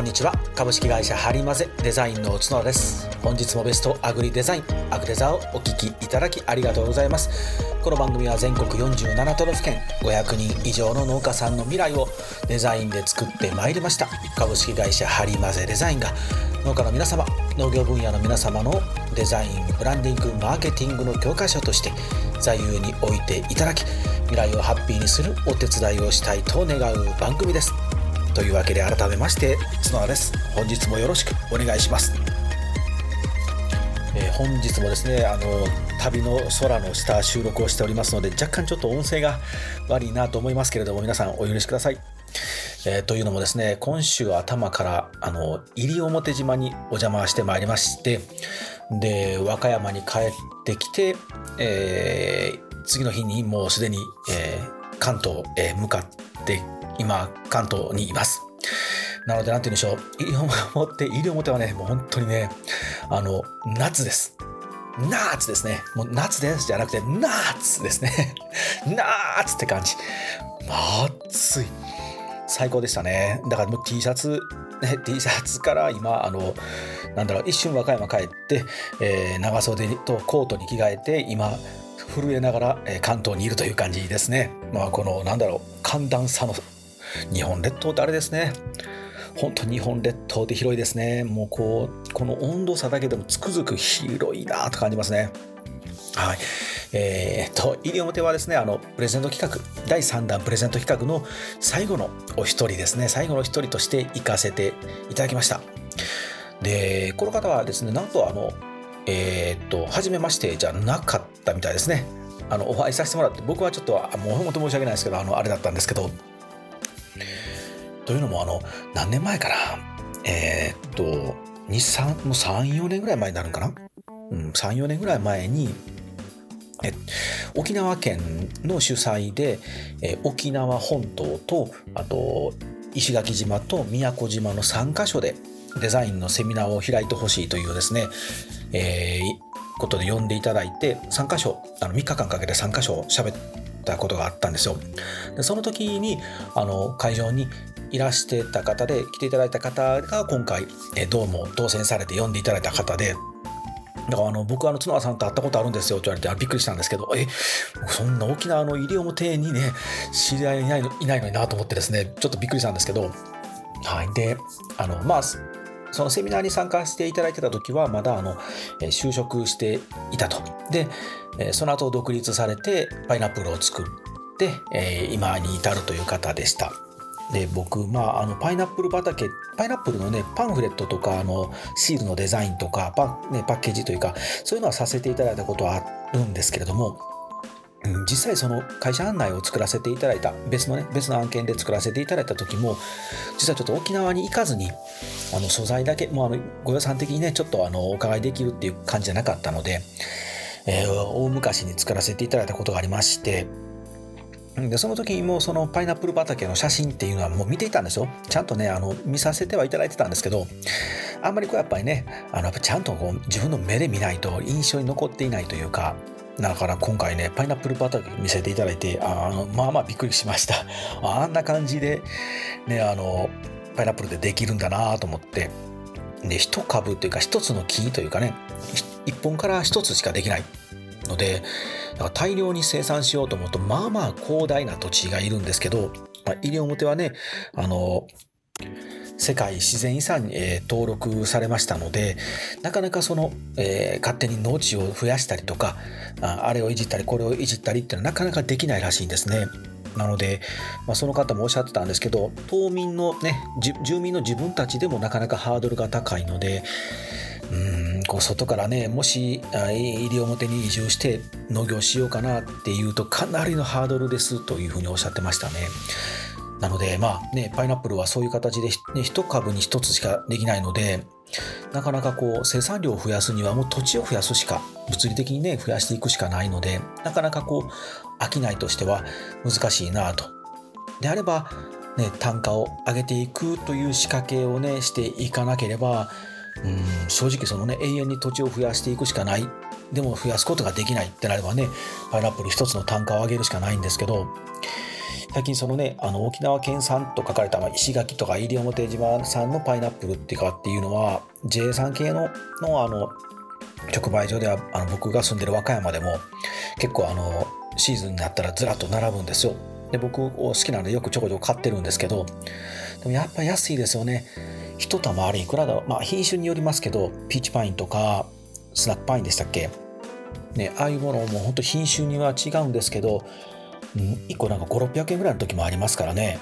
こんにちは。株式会社ハリマゼデザインの角田です。本日もベストアグリデザインアグデザをお聞きいただきありがとうございます。この番組は全国47都道府県500人以上の農家さんの未来をデザインで作ってまいりました。株式会社ハリマゼデザインが農家の皆様農業分野の皆様のデザインブランディングマーケティングの教科書として座右に置いていただき未来をハッピーにするお手伝いをしたいと願う番組です。というわけで改めまして角田です本日もよろしくお願いしますえー、本日もですねあの旅の空の下収録をしておりますので若干ちょっと音声が悪いなと思いますけれども皆さんお許しください。えー、というのもですね今週頭からあの西表島にお邪魔してまいりましてで和歌山に帰ってきて、えー、次の日にもうすでに、えー、関東へ向かって今関東にいます。なので、なんて言うんでしょう。西表、西表はね、もう本当にね、あの、夏です。夏ですね。もう夏ですじゃなくて、夏ですね。夏って感じ。暑い。最高でしたね。だからもう T シャツ、ね、T シャツから今、あの、なんだろう、一瞬和歌山帰って、えー、長袖とコートに着替えて、今、震えながら、えー、関東にいるという感じですね。まあ、この、なんだろう、寒暖差の日本列島ってあれですね。本当日本列島って広いですね。もうこう、この温度差だけでもつくづく広いなと感じますね。はい。えー、っと、西表はですね、あの、プレゼント企画、第3弾プレゼント企画の最後のお一人ですね、最後の一人として行かせていただきました。で、この方はですね、なんとあの、えー、っと、初めましてじゃなかったみたいですね。あの、お会いさせてもらって、僕はちょっと、もう本当申し訳ないですけど、あの、あれだったんですけど、というのもあの何年前かなえー、っと34年ぐらい前になるんかな、うん、34年ぐらい前にえ沖縄県の主催で、え沖縄本島とあと石垣島と宮古島の3カ所でデザインのセミナーを開いてほしいというですね、えー、ことで呼んでいただいて3カ所あの3日間かけて3カ所喋ったことがあったんですよ。でその時にあの会場にいらしてた方で来ていただいた方が今回、えどうも当選されて呼んでいただいた方でだからあの僕あの角田さんと会ったことあるんですよって言われてびっくりしたんですけどえそんな沖縄の西表にね知り合いいないのいないのになと思ってですねちょっとびっくりしたんですけどはいであのまあそのセミナーに参加していただいてた時はまだあの就職していたと。でその後独立されてパイナップルを作って今に至るという方でした。で僕、まあ、あのパイナップル畑パイナップルのねパンフレットとかあのシールのデザインとかパ,、ね、パッケージというかそういうのはさせていただいたことはあるんですけれども実際その会社案内を作らせていただいた別のね別の案件で作らせていただいた時も実はちょっと沖縄に行かずにあの素材だけもうあのご予算的にねちょっとあのお伺いできるっていう感じじゃなかったので、えー、大昔に作らせていただいたことがありましてでその時もそのパイナップル畑の写真っていうのはもう見ていたんですよ。ちゃんとねあの見させてはいただいてたんですけどあんまりこうやっぱりねあのやっぱちゃんとこう自分の目で見ないと印象に残っていないというかだから今回ねパイナップル畑見せていただいてあのまあまあびっくりしました。あんな感じでねあのパイナップルでできるんだなと思って。で一株というか一つの木というかね一本から一つしかできないので大量に生産しようと思うとまあまあ広大な土地がいるんですけど、まあ、西表はねあの世界自然遺産に、えー、登録されましたのでなかなかその、えー、勝手に農地を増やしたりとかああれをいじったりこれをいじったりっていうのはなかなかできないらしいんですね。なので、まあ、その方もおっしゃってたんですけど島民のね住民の自分たちでもなかなかハードルが高いのでうんこう外からねもし西表に移住して農業しようかなっていうとかなりのハードルですというふうにおっしゃってましたね。なのでまあねパイナップルはそういう形で、ね、1株に1つしかできないのでなかなかこう生産量を増やすにはもう土地を増やすしか物理的にね増やしていくしかないのでなかなかこう商いとしては難しいなと。であればね単価を上げていくという仕掛けをねしていかなければうん正直そのね永遠に土地を増やしていくしかない。でも増やすことができないってなればねパイナップル一つの単価を上げるしかないんですけど最近そのねあの沖縄県産と書かれた、石垣とか西表島産のパイナップルっていうかっていうのは J 産系ののあの直売所ではあの僕が住んでる和歌山でも結構あのシーズンになったらずらっと並ぶんですよ。で僕好きなのでよくちょこちょこ買ってるんですけどでもやっぱ安いですよね。一玉あれいくらだまあ品種によりますけどピーチパインとかスナックパインでしたっけ？ねああいうものも本当品種には違うんですけど、うん、1個なんか5600円ぐらいの時もありますからね。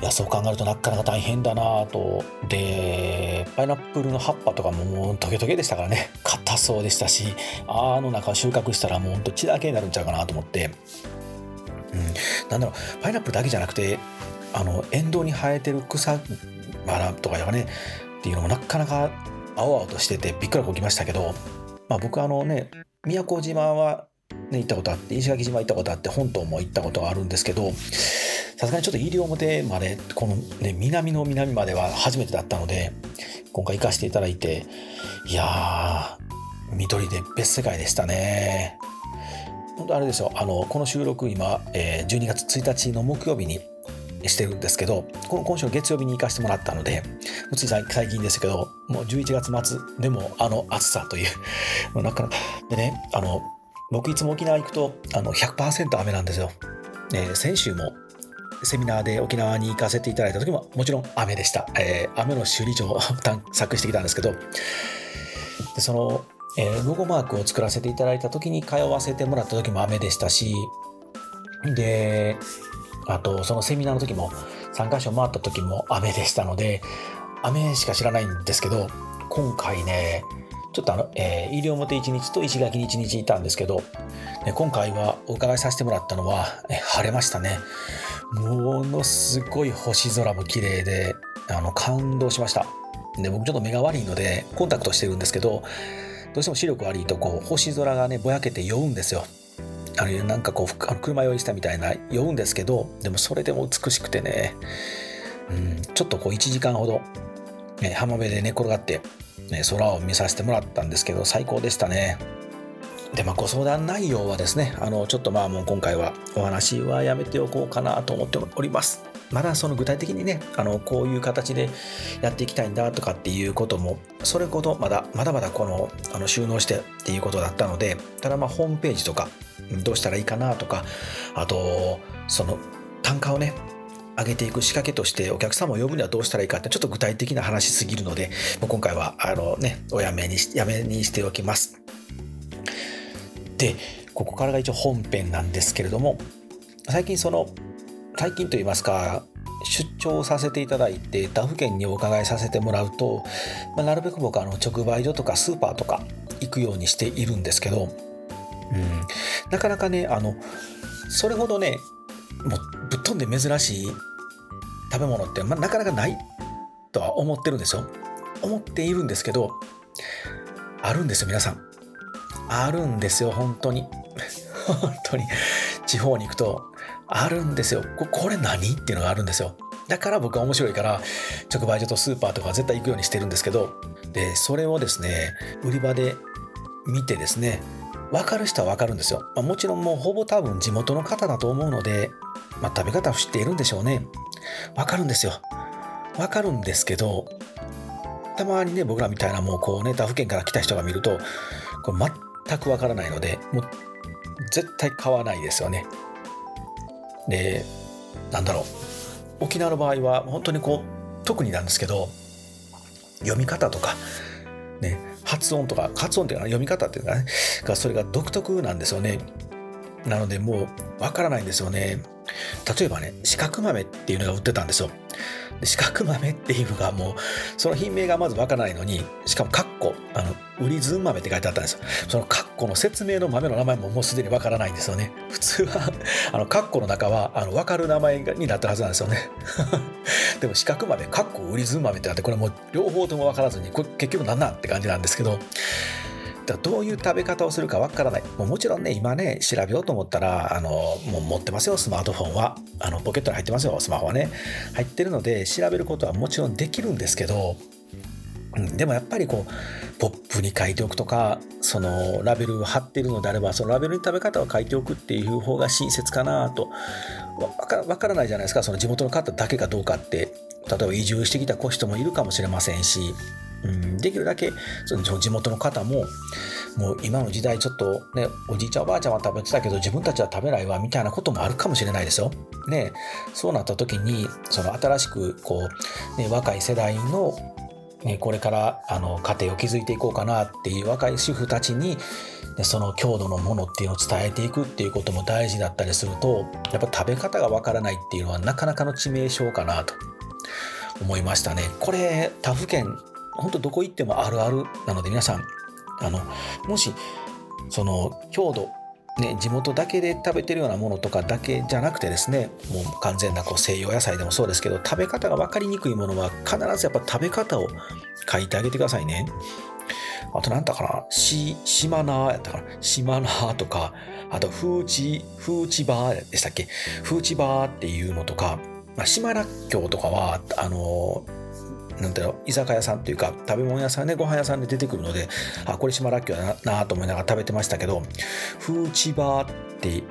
いやそう考えるとなかなか大変だなと。でパイナップルの葉っぱとかももうトゲトゲでしたからね。硬そうでしたしあの中収穫したらもうほんと血だけになるんちゃうかなと思って、うん、なんだろうパイナップルだけじゃなくてあの沿道に生えてる草花とかやねっていうのもなかなか青々としててびっくらこきましたけど、まあ、僕あのね宮古島は、ね、行ったことあって石垣島行ったことあって本島も行ったことがあるんですけどさすがにちょっと西表までこの、ね、南の南までは初めてだったので今回行かせていただいていやー緑で別世界でしたね。本当あれですよ。あのこの収録今、えー、12月1日の木曜日にしてるんですけどこの今週月曜日に行かせてもらったのでつい最近ですけどもう11月末でもあの暑さという なかなかでねあの僕いつも沖縄行くとあの100%雨なんですよ、ね、先週もセミナーで沖縄に行かせていただいた時ももちろん雨でした、えー、雨の修理場を探索してきたんですけどでその、えー、ロゴマークを作らせていただいた時に通わせてもらった時も雨でしたしであとそのセミナーの時も3カ所回った時も雨でしたので雨しか知らないんですけど今回ねちょっとあの、えー、西表1日と石垣に1日いたんですけど、ね、今回はお伺いさせてもらったのは、ね、晴れましたね。ものすごい星空も綺麗であの感動しました。で僕ちょっと目が悪いのでコンタクトしてるんですけどどうしても視力悪いとこう星空がねぼやけて酔うんですよ。あれなんかこうあの車酔いしたみたいな酔うんですけどでもそれでも美しくてね、うん、ちょっとこう1時間ほど、ね、浜辺で寝転がって、ね、空を見させてもらったんですけど最高でしたね。でまあ、ご相談内容はですねあのちょっとまあもう今回はお話はやめておこうかなと思っております。まだその具体的にねあのこういう形でやっていきたいんだとかっていうこともそれほどまだまだまだこのあの収納してっていうことだったのでただまあホームページとかどうしたらいいかなとかあとその単価をね上げていく仕掛けとしてお客様を呼ぶにはどうしたらいいかってちょっと具体的な話すぎるので今回はあのねおやめにやめにしておきます。でここからが一応本編なんですけれども最近その最近といいますか出張させていただいて他府県にお伺いさせてもらうと、まあ、なるべく僕あの直売所とかスーパーとか行くようにしているんですけどうん、なかなかねあのそれほどねもうぶっ飛んで珍しい食べ物って、まあ、なかなかないとは思ってるんですよ。思っているんですけどあるんですよ皆さん。あるんですよ本当に。本当に。地方に行くとあるんですよこれ何っていうのがあるんですよだから僕は面白いから直売所とスーパーとか絶対行くようにしてるんですけどでそれをですね売り場で見てですね分かる人は分かるんですよ。まあ、もちろんもうほぼ多分地元の方だと思うので、まあ、食べ方を知っているんでしょうね。分かるんですよ。分かるんですけど、たまにね、僕らみたいなもうこうね、他府県から来た人が見ると、これ全く分からないので、もう絶対買わないですよね。で、なんだろう。沖縄の場合は本当にこう、特になんですけど、読み方とか、ね、発音とか発音っていうか読み方っていうかねがそれが独特なんですよねなのでもうわからないんですよね例えばね四角豆っていうのが売ってたんですよ。で四角豆っていうのがもうその品名がまずわからないのにしかもカッコあの売りずん豆って書いてあったんですよ。そのカッコの説明の豆の名前ももうすでにわからないんですよね。普通はあのカッコの中はあの分かる名前になったはずなんですよね。でも四角豆カッコ売りずん豆ってあってこれもう両方とも分からずにこれ結局何なんって感じなんですけどだどういう食べ方をするかわからない。もうもちろんね今ね調べようと思ったらあのもう持ってますよスマートフォンは。あのポケットに入ってますよスマホはね。入ってるので調べることはもちろんできるんですけど、でもやっぱりこうポップに書いておくとかそのラベルを貼ってるのであればそのラベルに食べ方を書いておくっていう方が親切かなと。わからないじゃないですか。その地元の方だけかどうかって。例えば移住してきた子人もいるかもしれませんし、うん、できるだけその地元の方ももう今の時代ちょっとねおじいちゃんおばあちゃんは食べてたけど自分たちは食べないわみたいなこともあるかもしれないですよ。ねそうなった時にその新しくこう、ね、若い世代のね、これからあの家庭を築いていこうかなっていう若い主婦たちに、その郷土のものっていうのを伝えていくっていうことも大事だったりするとやっぱ食べ方がわからないっていうのはなかなかの致命傷かなと思いましたね。これ他府県本当どこ行ってもあるあるなので皆さんあのもしその郷土ね、地元だけで食べてるようなものとかだけじゃなくてですねもう完全なこう西洋野菜でもそうですけど食べ方が分かりにくいものは必ずやっぱ食べ方を書いてあげてくださいね。あと何だかなし、しまなやったかなしまなとか、あと、フーチ、フーチバーでしたっけ？フーチバーっていうのとか、まあ、島らっきょうとかは、あのなんていう居酒屋さんというか食べ物屋さんでご飯屋さんで出てくるのであこれ島らっきょうだなと思いながら食べてましたけどフーチバーって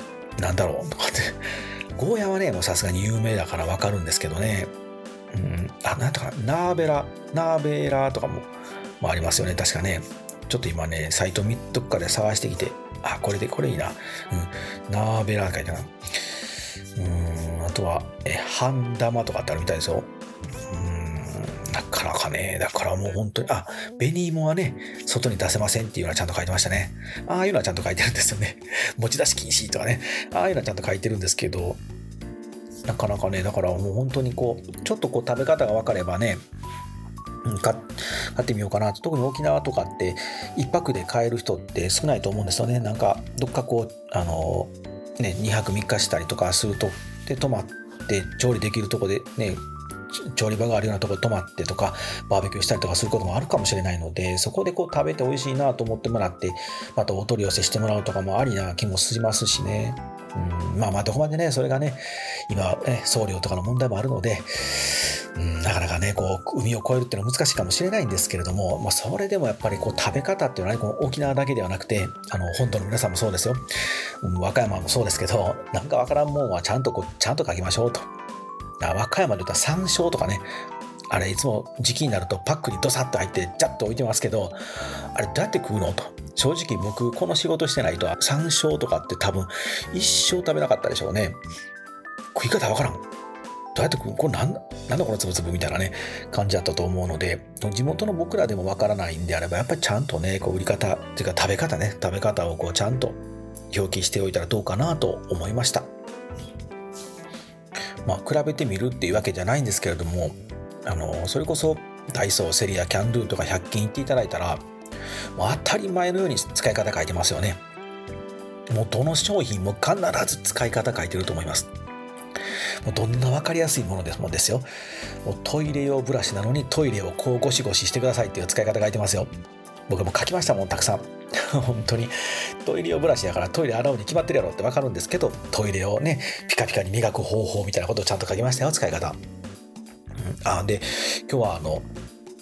なんだろうとかって ゴーヤはねもうさすがに有名だからわかるんですけどね。うんあなんとかナーベラナーベラとかももありますよね確かね。ちょっと今ねサイト見どっかで探してきてあこれでこれいいな、うん、ナーベラ書いてな。うんあとはえ半玉とかってあるみたいですよ。かなかね、だからもう本当に、あ、紅芋はね、外に出せませんっていうのはちゃんと書いてましたね。ああいうのはちゃんと書いてるんですよね。持ち出し禁止とかね、ああいうのはちゃんと書いてるんですけど、なかなかね、だからもう本当にこう、ちょっとこう食べ方が分かればね、買ってみようかなと特に沖縄とかって1泊で買える人って少ないと思うんですよねなんかどっかこうあのね2泊3日したりとかするとで泊まって調理できるとこでね調理場があるようなところ泊まってとかバーベキューしたりとかすることもあるかもしれないのでそこでこう食べて美味しいなと思ってもらってまたお取り寄せしてもらうとかもありな気もしますしね。うんまあまあどこまでねそれがね今ね送料とかの問題もあるので、うん、なかなかねこう海を越えるっていうのは難しいかもしれないんですけれども、まあ、それでもやっぱりこう食べ方っていうのはねこの沖縄だけではなくてあの本土の皆さんもそうですよ、うん、和歌山もそうですけどなんかわからんもんはちゃんとこうちゃんと書きましょうと。和歌山で言ったら山椒とかねあれいつも時期になるとパックにドサッと入ってジャッと置いてますけどあれどうやって食うのと。正直僕この仕事してないと山椒とかって多分一生食べなかったでしょうね。食い方わからん。どうやって食うこれなんなんだこのつぶつぶみたいなね感じだったと思うので地元の僕らでもわからないんであればやっぱりちゃんとねこう売り方っていうか食べ方ね食べ方をこうちゃんと表記しておいたらどうかなと思いました。まあ、比べてみるっていうわけじゃないんですけれどもあのそれこそダイソーセリアキャンドゥとか100均行っていただいたらもう当たり前のように使い方書いてますよね。もうどの商品も必ず使い方書いてると思います。もうどんな分かりやすいものですもんですよ。もうトイレ用ブラシなのにトイレをこうゴシゴシしてくださいっていう使い方書いてますよ。僕も書きましたもんたくさん。本当に。トイレ用ブラシやからトイレ洗うに決まってるやろって分かるんですけどトイレをねピカピカに磨く方法みたいなことをちゃんと書きましたよ使い方、うん、あで今日はあの、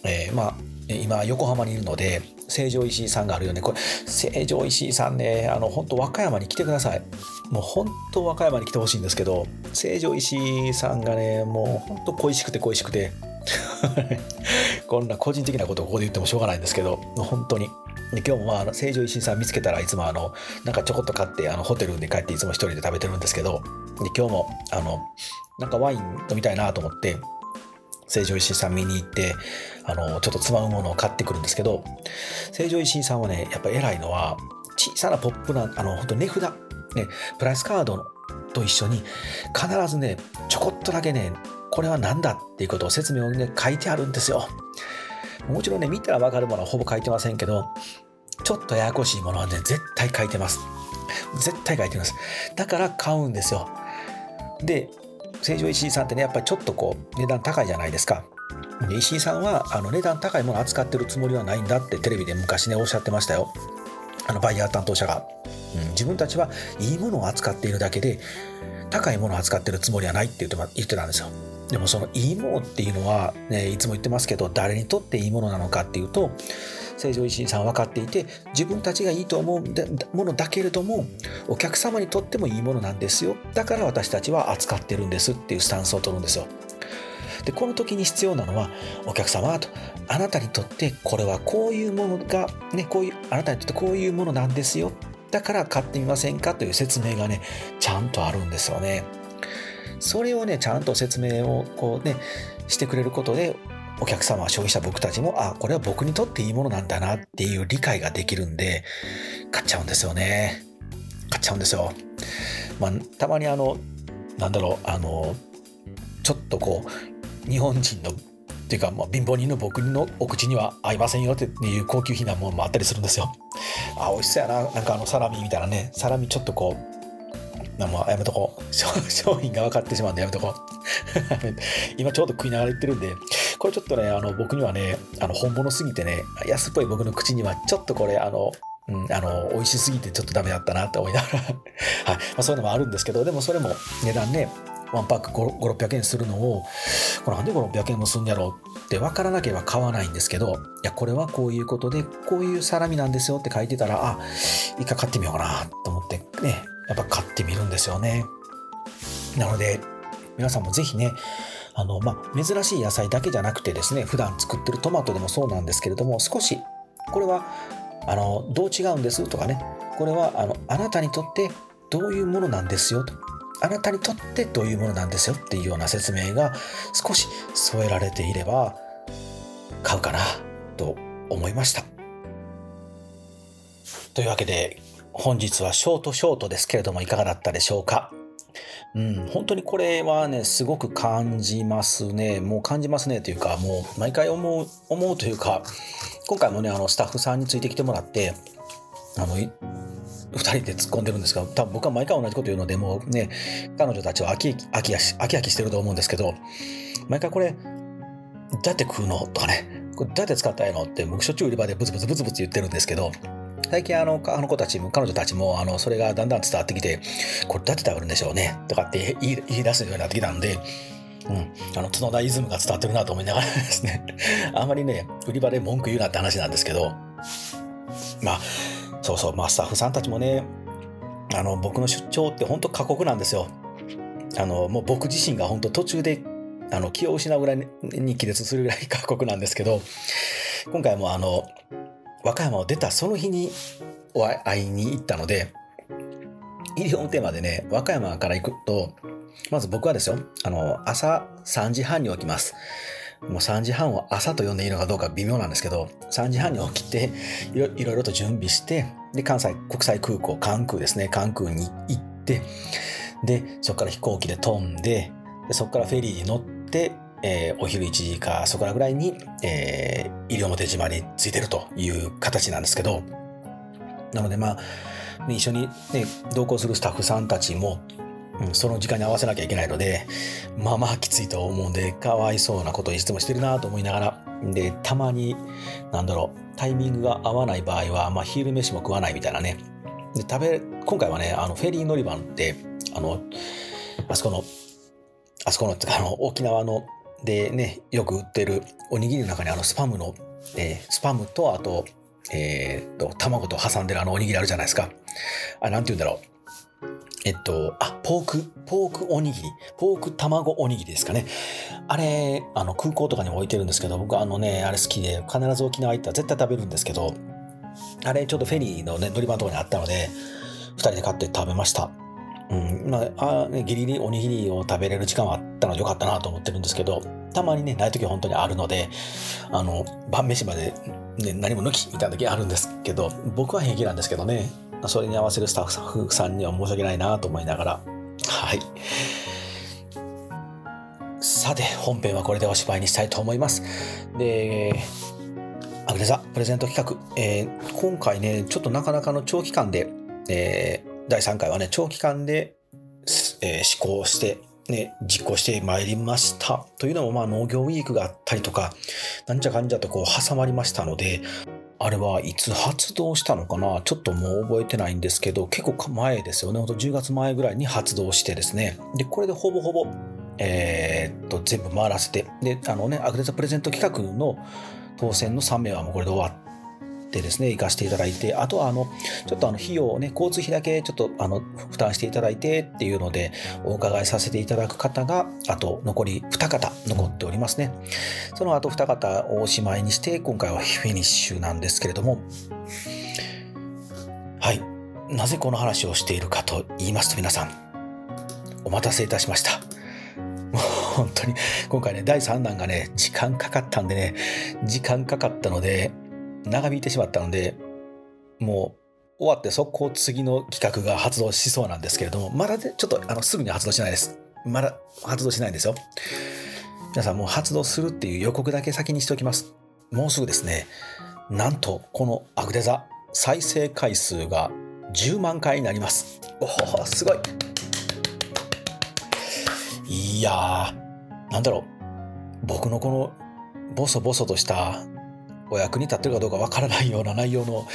えー、まあ今横浜にいるので成城石井さんがあるよね。これ成城石井さんねあの本当和歌山に来てください。もう本当和歌山に来てほしいんですけど成城石井さんがねもう本当恋しくて恋しくて こんな個人的なことをここで言ってもしょうがないんですけど本当に。で今日もまあ成城石井さん見つけたらいつもあのなんかちょこっと買ってあのホテルで帰っていつも一人で食べてるんですけどで今日もあのなんかワイン飲みたいなと思って成城石井さん見に行ってあのちょっとつまむものを買ってくるんですけど成城石井さんはねやっぱ偉いのは小さなポップなあの本当値札ねプライスカードと一緒に必ずねちょこっとだけねこれは何だっていうことを説明をね書いてあるんですよ。もちろんね見たら分かるものはほぼ書いてませんけどちょっとややこしいものはね絶対書いてます。絶対書いてます。だから買うんですよ。で成城石井さんってねやっぱりちょっとこう値段高いじゃないですか。で石井さんはあの値段高いもの扱ってるつもりはないんだってテレビで昔ねおっしゃってましたよ。あのバイヤー担当者が、うん、自分たちはいいものを扱っているだけで高いものを扱ってるつもりはないって言って言ってたんですよ。でもそのいいものっていうのは、ね、いつも言ってますけど誰にとっていいものなのかっていうと成城石井さん分かっていて自分たちがいいと思うものだけれどもお客様にとってもいいものなんですよ。だから私たちは扱ってるんですっていうスタンスを取るんですよ。でこの時に必要なのはお客様とあなたにとってこれはこういうものがねこういうあなたにとってこういうものなんですよ。だから買ってみませんかという説明がねちゃんとあるんですよね。それをねちゃんと説明をこうねしてくれることでお客様消費者僕たちもあこれは僕にとっていいものなんだなっていう理解ができるんで買っちゃうんですよね買っちゃうんですよまあたまにあのなんだろうあのちょっとこう日本人のっていうか、まあ、貧乏人の僕のお口には合いませんよっていう高級品なものもあったりするんですよ。あ、美味しそうやな。なんかあのサラミみたいなね、サラミちょっとこう、まあ、やめとこう。商品が分かってしまうんでやめとこう。今ちょうど食いながら言ってるんで、これちょっとね、あの僕にはね、あの本物すぎてね、安っぽい僕の口にはちょっとこれ、あの、うん、あの、美味しすぎてちょっとダメだったなって思いながら はい。まあ、そういうのもあるんですけど、でもそれも値段ね、ワンパック5、600円するのを、これなんで5、600円もするんやろうって分からなければ買わないんですけど、いや、これはこういうことで、こういうサラミなんですよって書いてたら、あ、一回買ってみようかなと思ってね、やっぱ買ってみるんですよね。なので、皆さんもぜひね、あの、まあ、珍しい野菜だけじゃなくてですね、普段作ってるトマトでもそうなんですけれども、少し、これは、あの、どう違うんです？とかね、これは、あの、あなたにとってどういうものなんですよ？と。あなたにとってどういうものなんですよ？っていうような説明が少し添えられていれば買うかなと思いました。というわけで本日はショートショートですけれどもいかがだったでしょうか？うん、本当にこれはね、すごく感じますね。もう感じますねというか、もう毎回思う、思うというか、今回もね、あの、スタッフさんについてきてもらって、あの、2人で突っ込んでるんですが、多分僕は毎回同じこと言うので、もうね、彼女たちは飽き飽き飽き飽きしてると思うんですけど、毎回これ、どうやって食うの？とかね、これどうやって使ったらいいの？って、僕しょっちゅう売り場でブツブツブツブツ言ってるんですけど、最近あの、あの子たちも、彼女たちも、あの、それがだんだん伝わってきて、これどうやって食べるんでしょうね、とかって言い出すようになってきたんで、うん、あの角田イズムが伝わってるなと思いながらですね。あんまりね売り場で文句言うなって話なんですけど。まあそうそう、まあ、スタッフさんたちもね、あの、僕の出張って本当過酷なんですよ。あの、もう僕自身が本当途中で、あの、気を失うぐらいに気絶するぐらい過酷なんですけど、今回もあの、和歌山を出たその日に会いに行ったので、医療テーマでね、和歌山から行くと、まず僕はですよ、あの、朝3時半に起きます。もう3時半を朝と呼んでいいのかどうか微妙なんですけど、3時半に起きていろいろと準備して、で、関西国際空港、関空ですね、関空に行って、で、そこから飛行機で飛んで、でそこからフェリーに乗って、えー、お昼1時かそこらぐらいに、えー、西表島に着いてるという形なんですけど、なのでまあ、一緒に、ね、同行するスタッフさんたちも、うん、その時間に合わせなきゃいけないので、まあまあきついと思うんで、かわいそうなことをいつもしてるなと思いながら、で、たまに、なんだろう、タイミングが合わない場合は、まあ昼飯も食わないみたいなね。で、食べ、今回はね、あの、フェリー乗り場って、あの、あそこの、あそこの、あの、沖縄の、でね、よく売ってるおにぎりの中にあの、スパムの、えー、スパムと、あと、えー、っと、卵と挟んでるあのおにぎりあるじゃないですか。あ、なんて言うんだろう。えっと、あ、ポーク、ポークおにぎり、ポーク卵おにぎりですかね。あれ、あの、空港とかにも置いてるんですけど、僕あのね、あれ好きで、必ず沖縄行ったら絶対食べるんですけど、あれちょっとフェリーのね、乗り場のとこにあったので、二人で買って食べました。うん、まあ、あね、ギリギリおにぎりを食べれる時間はあったのでよかったなと思ってるんですけど、たまにね、ない時は本当にあるので、あの、晩飯まで、ね、何も抜きみたいな時あるんですけど、僕は平気なんですけどね、それに合わせるスタッフさんには申し訳ないなと思いながら、はい。さて、本編はこれでおしまいにしたいと思います。で、アグレザプレゼント企画、えー、今回ね、ちょっとなかなかの長期間で、えー、第3回はね、長期間で、えー、試行して、ね、実行してまいりました。というのも、まあ、農業ウィークがあったりとか、なんじゃかんじゃとこう挟まりましたので、あれはいつ発動したのかな？ちょっともう覚えてないんですけど、結構前ですよね。ほんと10月前ぐらいに発動してですね。で、これでほぼほぼえー、っと、全部回らせて、で、あのね、アグレザプレゼント企画の当選の3名はもうこれで終わっててですね、行かせていただいて、あとはあの、ちょっとあの、費用をね、交通費だけちょっとあの、負担していただいてっていうので、お伺いさせていただく方が、あと残り2方残っておりますね。その後2方をおしまいにして、今回はフィニッシュなんですけれども、はい。なぜこの話をしているかと言いますと皆さん、お待たせいたしました。もう本当に、今回ね、第3弾がね、時間かかったんでね、時間かかったので、長引いてしまったので、もう終わって速攻次の企画が発動しそうなんですけれども、まだで、ちょっとあのすぐに発動しないです。まだ発動しないんですよ。皆さんもう発動するっていう予告だけ先にしておきます。もうすぐですね、なんとこのアグデザ再生回数が10万回になります。おお、すごい。いやー、なんだろう。僕のこのボソボソとしたお役に立ってるかどうかわからないような内容の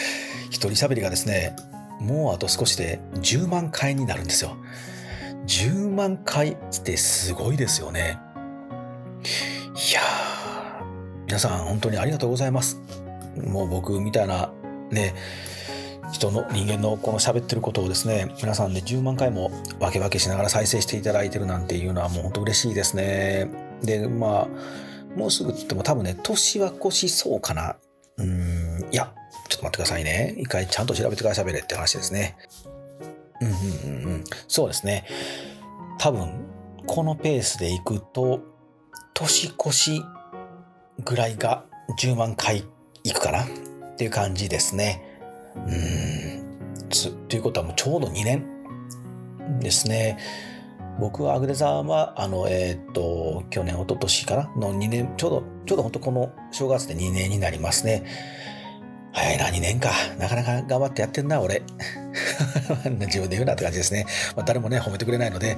一人喋りがですね、もうあと少しで10万回になるんですよ。10万回ってすごいですよね。いやー、皆さん本当にありがとうございます。もう僕みたいなね、人の人間のこの喋ってることをですね皆さんで10万回も分け分けしながら再生していただいてるなんていうのはもう本当嬉しいですねでまあもうすぐって言っても多分ね年は越しそうかな。うんいやちょっと待ってくださいね。一回ちゃんと調べてから喋れって話ですね。うんうんうんうん。そうですね。多分このペースでいくと年越しぐらいが10万回いくかな。っていう感じですね。うん。ということはもうちょうど2年ですね。僕はアグレザーは、あの、えっ、と、去年、一昨年かなの2年、ちょうど、ちょうど本当この正月で2年になりますね。早いな、2年か。なかなか頑張ってやってんな、俺。自分で言うなって感じですね。まあ、誰もね、褒めてくれないので、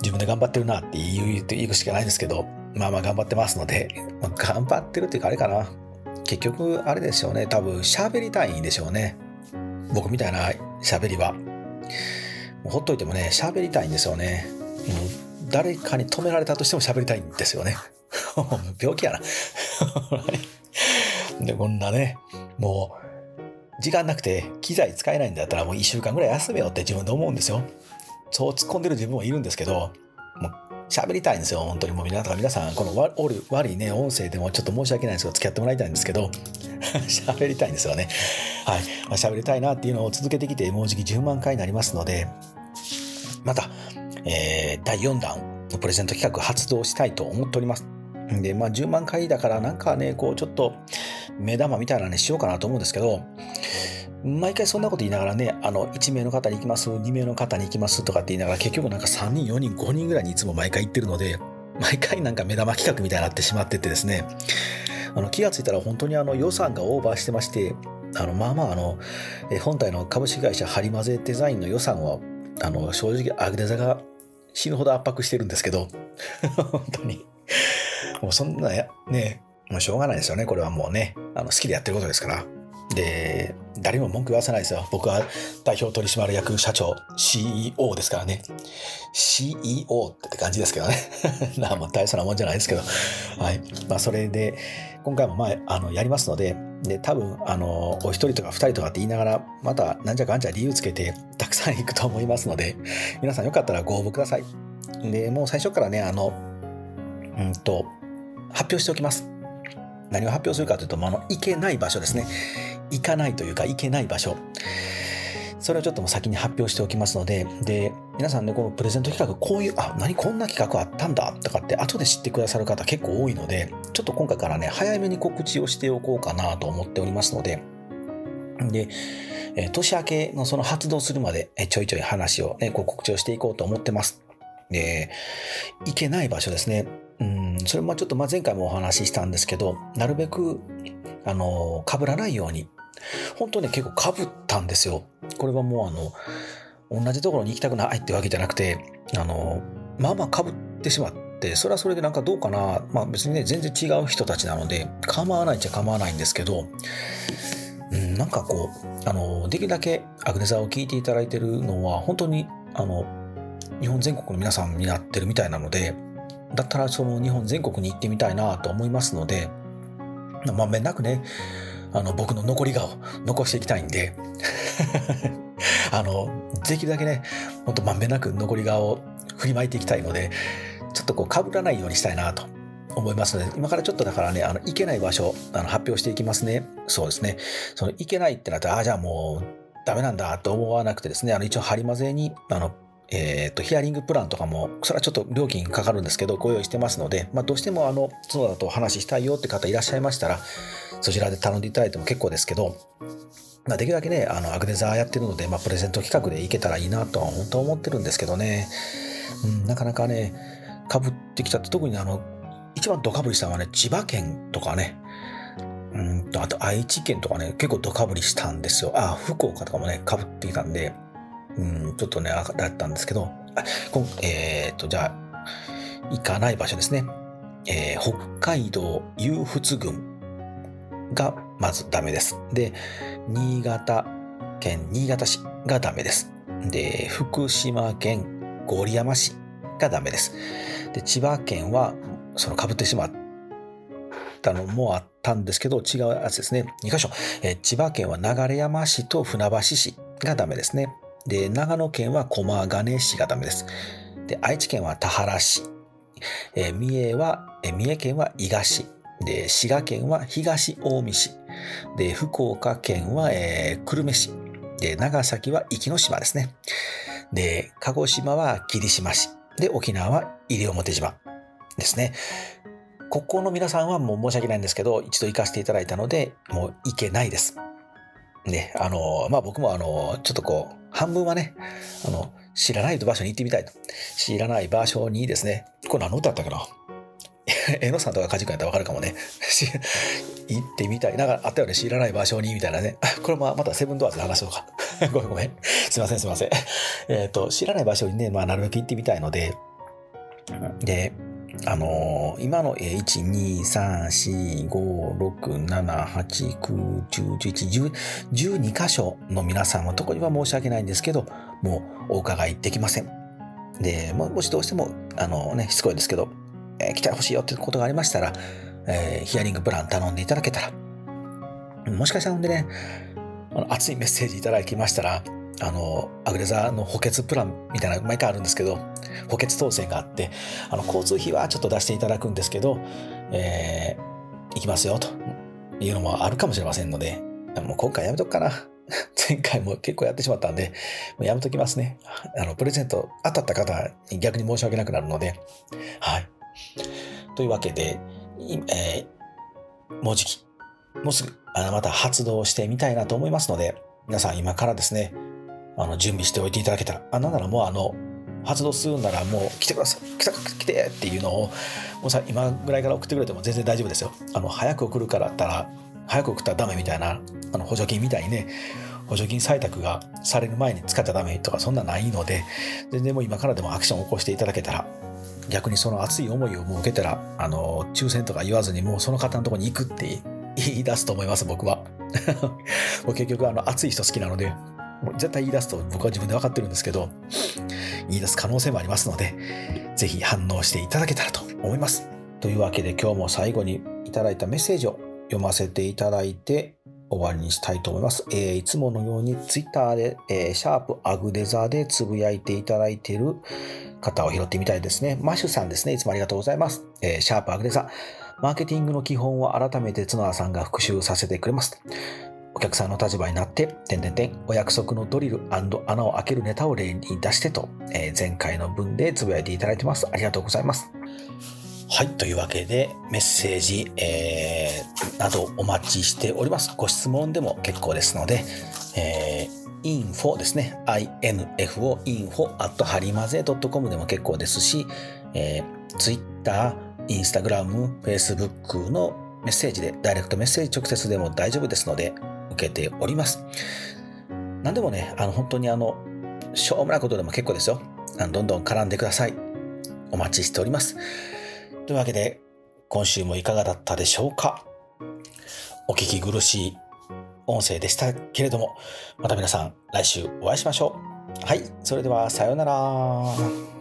自分で頑張ってるなって言う、言うしかないんですけど、まあまあ頑張ってますので、まあ、頑張ってるっていうか、あれかな。結局あれでしょうね多分喋りたいんでしょうね僕みたいな喋りはほっといてもね喋りたいんですよねもう誰かに止められたとしても喋りたいんですよね 病気やな でこんなねもう時間なくて機材使えないんだったらもう1週間ぐらい休めよって自分で思うんですよそう突っ込んでる自分もいるんですけどもう喋りたいんですよ、本当に。もう皆さん、皆さん、この悪悪いね、音声でもちょっと申し訳ないんですけど、付き合ってもらいたいんですけど、喋りたいんですよね。はい。まあ、喋りたいなっていうのを続けてきて、もうじき10万回になりますので、また、えー、第4弾のプレゼント企画発動したいと思っております。で、まあ、10万回だから、なんかね、こう、ちょっと、目玉みたいなね、しようかなと思うんですけど、毎回そんなこと言いながらね、あの、1名の方に行きます、2名の方に行きますとかって言いながら、結局なんか3人、4人、5人ぐらいにいつも毎回行ってるので、毎回なんか目玉企画みたいになってしまっててですね、あの気がついたら本当にあの予算がオーバーしてまして、あのまあまああの、本体の株式会社ハリマゼデザインの予算は、あの正直アグデザが死ぬほど圧迫してるんですけど、本当に。もうそんなね、もうしょうがないですよね、これはもうね、あの好きでやってることですから。で、誰も文句言わせないですよ。僕は代表取締役社長、CEO ですからね。CEO って感じですけどね。な あ、もう大層なもんじゃないですけど。はい。まあ、それで、今回もまあ、あの、やりますので、で、多分、あの、お一人とか二人とかって言いながら、また、なんじゃかんじゃ理由つけて、たくさん行くと思いますので、皆さんよかったらご応募ください。で、もう最初からね、あの、うんと、発表しておきます。何を発表するかというと、まあ、あの行けない場所ですね。行かないというか行けない場所それをちょっとも先に発表しておきますので、で、皆さんね、このプレゼント企画、こういう、あ、何こんな企画あったんだとかって後で知ってくださる方結構多いので、ちょっと今回からね、早めに告知をしておこうかなと思っておりますので、で、え年明けのその発動するまで、えちょいちょい話を、ね、こう告知をしていこうと思ってます。で、行けない場所ですね。うん、それもちょっとま前回もお話ししたんですけど、なるべくあの、被らないように。本当ね、結構被ったんですよ。これはもうあの、同じところに行きたくないってわけじゃなくて、あの、まあまあ被ってしまって、それはそれでなんかどうかな。まあ別にね、全然違う人たちなので、構わないっちゃ構わないんですけど、うん、なんかこう、あの、できるだけアグネザーを聞いていただいてるのは、本当に、あの、日本全国の皆さんになってるみたいなので、だったらその日本全国に行ってみたいなと思いますので、まんべんなくね、あの、僕の残り顔残していきたいんで あの、できるだけね、ほんとまんべんなく残り顔を振りまいていきたいので、ちょっとこう被らないようにしたいなと思いますので、今からちょっとだからね、あの、行けない場所、あの、発表していきますね。そうですね。その、行けないってなったら、ああ、じゃあもう、ダメなんだと思わなくてですね、あの、一応、ハリマゼに、あの、え、ー、と、ヒアリングプランとかも、それはちょっと料金かかるんですけど、ご用意してますので、まあ、どうしても、あの、角田とお話ししたいよって方いらっしゃいましたら、そちらで頼んでいただいても結構ですけど、まあ、できるだけね、あの、アグデザーやってるので、まあ、プレゼント企画でいけたらいいなとは本当思ってるんですけどね、うん、なかなかね、かぶってきたって、特にあの、一番ドカぶりしたのはね、千葉県とかね、うんと、あと愛知県とかね、結構ドカぶりしたんですよ。あ、福岡とかもね、かぶってきたんで、うん、ちょっとね、あだったんですけど、あこえっ、と、じゃあ、行かない場所ですね。えー、北海道湧出郡がまずダメです。で、新潟県新潟市がダメです。で、福島県郡山市がダメです。で、千葉県はその被ってしまったのもあったんですけど、違うやつですね。2箇所。え千葉県は流山市と船橋市がダメですね。で、長野県は駒ヶ根市がダメです。で、愛知県は田原市。え三重は、え三重県は伊賀市。で、滋賀県は東近江市。で、福岡県は、えー、久留米市。で、長崎は壱岐島ですね。で、鹿児島は霧島市。で、沖縄は西表島ですね。ここの皆さんはもう申し訳ないんですけど、一度行かせていただいたので、もう行けないです。ね、あの、まあ、僕もあの、ちょっとこう、半分はね、あの、知らない場所に行ってみたいと。知らない場所にですね、これ何の歌だったかな？えのさんとかカジ君やったらわかるかもね。行ってみたい。なんかあったよね？知らない場所にみたいなね。これままたセブンドアーズで話そうか。ごめんごめん。すいませんすいません。えっ、ー、と、知らない場所にね、まあなるべく行ってみたいので、で、あのー、今の1、2、3、4、5、6、7、8、9、10、11、12箇所の皆さんは、とこには申し訳ないんですけど、もうお伺いできません。で、もしどうしても、あのね、しつこいですけど、えー、来てほしいよってことがありましたら、えー、ヒアリングプラン頼んでいただけたら、もしかしたらんでね、あの熱いメッセージいただきましたら、あの、アグレザーの補欠プランみたいな毎回あるんですけど、補欠当選があって、あの、交通費はちょっと出していただくんですけど、えー、行きますよというのもあるかもしれませんので、もう今回やめとくかな。前回も結構やってしまったんで、もうやめときますね。あの、プレゼント当たった方に逆に申し訳なくなるので、はい。というわけで、えー、もうじき、もうすぐ、あの、また発動してみたいなと思いますので、皆さん今からですね、あの、準備しておいていただけたら、あ、なんならもうあの、発動するならもう来てください、来た来てっていうのを、もうさ、今ぐらいから送ってくれても全然大丈夫ですよ。あの、早く送るからったら、早く送ったらダメみたいな、あの、補助金みたいにね、補助金採択がされる前に使っちゃダメとかそんなないので、全然もう今からでもアクションを起こしていただけたら、逆にその熱い思いをもう受けたら、あの、抽選とか言わずにもうその方のところに行くって言い出すと思います、僕は。結局、あの、熱い人好きなので、絶対言い出すと僕は自分で分かってるんですけど、言い出す可能性もありますので、ぜひ反応していただけたらと思います。というわけで今日も最後にいただいたメッセージを読ませていただいて終わりにしたいと思います。えー、いつものようにツイッターで、えー、シャープアグデザーでつぶやいていただいている方を拾ってみたいですね。マッシュさんですね。いつもありがとうございます。えー、シャープアグデザー。マーケティングの基本を改めて角田さんが復習させてくれます。お客さんの立場になって、点々点、お約束のドリル穴を開けるネタを例に出してと、えー、前回の文でつぶやいていただいてます。ありがとうございます。はい。というわけで、メッセージ、えー、などお待ちしております。ご質問でも結構ですので、えー、info ですね。info, info, at はりまぜ .com でも結構ですし、えー、Twitter、Instagram、Facebook のメッセージで、ダイレクトメッセージ直接でも大丈夫ですので、受けております。何でもね、あの、本当にあの、しょうもないことでも結構ですよ。あのどんどん絡んでください。お待ちしております。というわけで、今週もいかがだったでしょうかお聞き苦しい音声でしたけれども、また皆さん来週お会いしましょう。はい、それではさようなら。